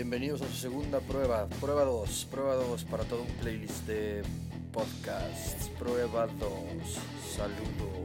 Bienvenidos a su segunda prueba, prueba 2, prueba 2 para todo un playlist de podcasts, prueba 2, saludos.